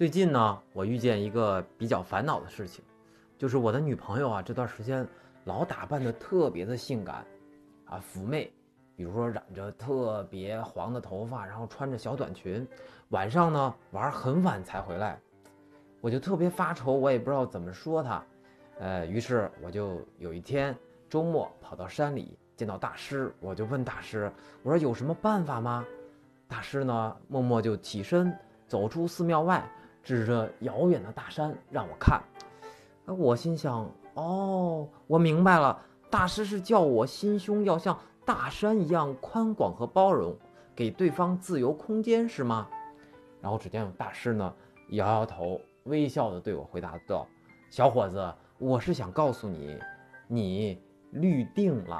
最近呢，我遇见一个比较烦恼的事情，就是我的女朋友啊，这段时间老打扮的特别的性感，啊，妩媚，比如说染着特别黄的头发，然后穿着小短裙，晚上呢玩很晚才回来，我就特别发愁，我也不知道怎么说她，呃，于是我就有一天周末跑到山里见到大师，我就问大师，我说有什么办法吗？大师呢默默就起身走出寺庙外。指着遥远的大山让我看，我心想：哦，我明白了，大师是叫我心胸要像大山一样宽广和包容，给对方自由空间，是吗？然后只见大师呢摇摇头，微笑的对我回答道：“小伙子，我是想告诉你，你绿定了。”